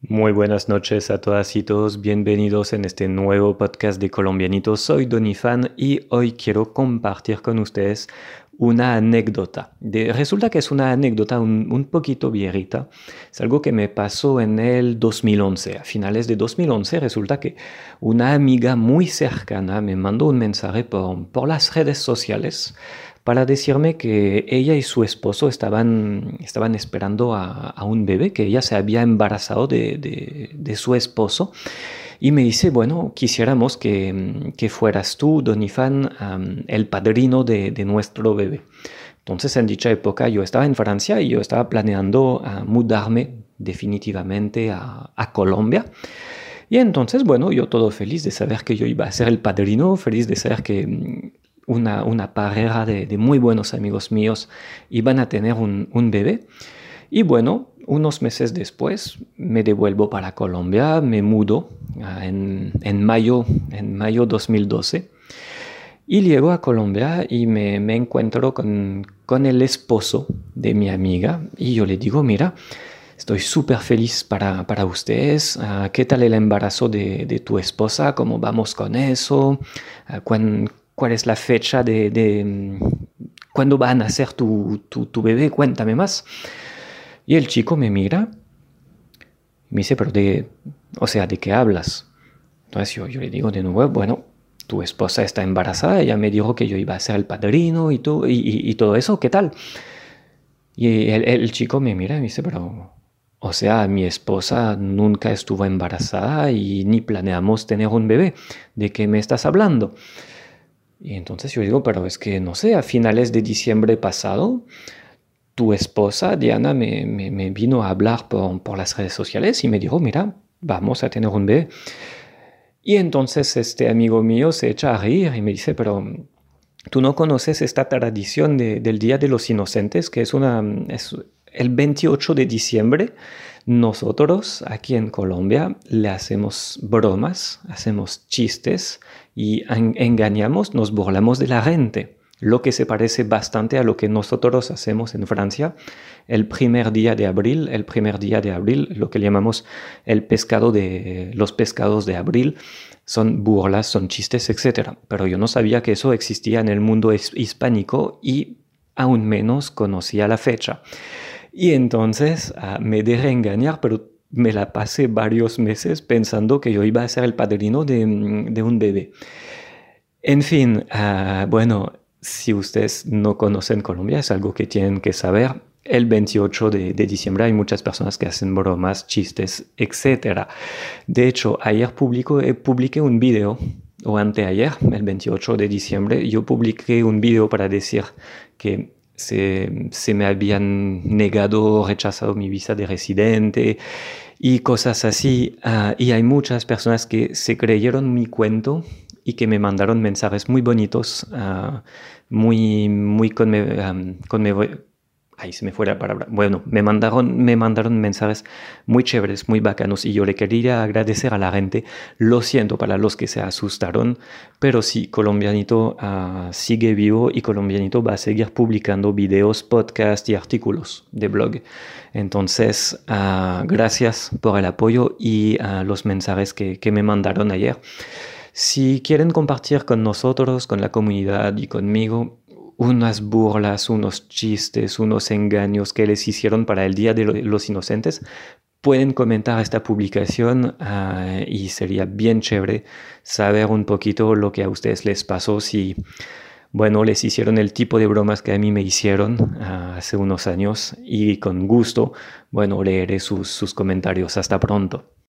Muy buenas noches a todas y todos, bienvenidos en este nuevo podcast de Colombianitos. Soy Donifan y hoy quiero compartir con ustedes una anécdota. resulta que es una anécdota un, poquito viejita. Es algo que me pasó en el 2011. A finales de 2011 resulta que una amiga muy cercana me mandó un mensaje por, por las redes sociales para decirme que ella y su esposo estaban, estaban esperando a, un bebé, que ella se había embarazado de, su esposo. Y me dice, bueno, quisiéramos que, fueras tú, Don Ifan, el padrino de, nuestro bebé. Entonces, en dicha época, yo estaba en Francia y yo estaba planeando mudarme definitivamente a, a Colombia. Y entonces, bueno, yo todo feliz de saber que yo iba a ser el padrino, feliz de saber que una, una pareja de, muy buenos amigos míos iban a tener un, bebé. Y bueno, unos meses después me devuelvo para Colombia, me mudo ah, en, en, mayo, en mayo 2012. Y llego a Colombia y me, encuentro con, con, el esposo de mi amiga y yo le digo, mira, estoy súper feliz para, para ustedes. Ah, ¿Qué tal el embarazo de, de, tu esposa? ¿Cómo vamos con eso? Uh, cuál es la fecha de, de mm, cuándo va a nacer tu, tu, bebé, cuéntame más. Y el chico me mira y me dice, pero de, o sea, ¿de qué hablas? Entonces yo, yo le digo de nuevo, bueno, tu esposa está embarazada, ella me dijo que yo iba a ser el padrino y, tú, y, todo eso, ¿qué tal? Y el, el, chico me mira y me dice, pero, o sea, mi esposa nunca estuvo embarazada y ni planeamos tener un bebé. ¿De qué me estás hablando? Y entonces yo digo, pero es que no sé, a finales de diciembre pasado, tu esposa Diana me, me, vino a hablar por, por, las redes sociales y me dijo, mira, vamos a tener un bebé. Y entonces este amigo mío se echa a reír y me dice, pero tú no conoces esta tradición del Día de los Inocentes, que es, una, es el 28 de diciembre. Nosotros aquí en Colombia le hacemos bromas, hacemos chistes y engañamos, nos burlamos de la gente, lo que se parece bastante a lo que nosotros hacemos en Francia el primer día de abril, el primer día de abril, lo que llamamos el pescado de los pescados de abril, son burlas, son chistes, etc. Pero yo no sabía que eso existía en el mundo hispánico y aún menos conocía la fecha. Y entonces ah, me dejé engañar, pero me la pasé varios meses pensando que yo iba a ser el padrino de, un bebé. En fin, ah, bueno, si ustedes no conocen Colombia, es algo que tienen que saber. El 28 de, diciembre hay muchas personas que hacen bromas, chistes, etc. De hecho, ayer publico, eh, publiqué un video, o anteayer, el 28 de diciembre, yo publiqué un video para decir que se, me habían negado, rechazado mi visa de residente y cosas así. Ah, y hay muchas personas que se creyeron mi cuento y que me mandaron mensajes muy bonitos, uh, muy, muy ahí se me fue la palabra. Bueno, me mandaron, me mandaron mensajes muy chéveres, muy bacanos y yo le quería agradecer a la gente. Lo siento para los que se asustaron, pero sí, Colombianito ah, sigue vivo y Colombianito va a seguir publicando videos, podcasts y artículos de blog. Entonces, gracias por el apoyo y los mensajes que me mandaron ayer. Si quieren compartir con nosotros, con la comunidad y conmigo, unas burlas, unos chistes, unos engaños que les hicieron para el Día de los Inocentes, pueden comentar esta publicación ah, y sería bien chévere saber un poquito lo que a ustedes les pasó si, bueno, les hicieron el tipo de bromas que a mí me hicieron ah, hace unos años y con gusto, bueno, leeré sus, sus comentarios. Hasta pronto.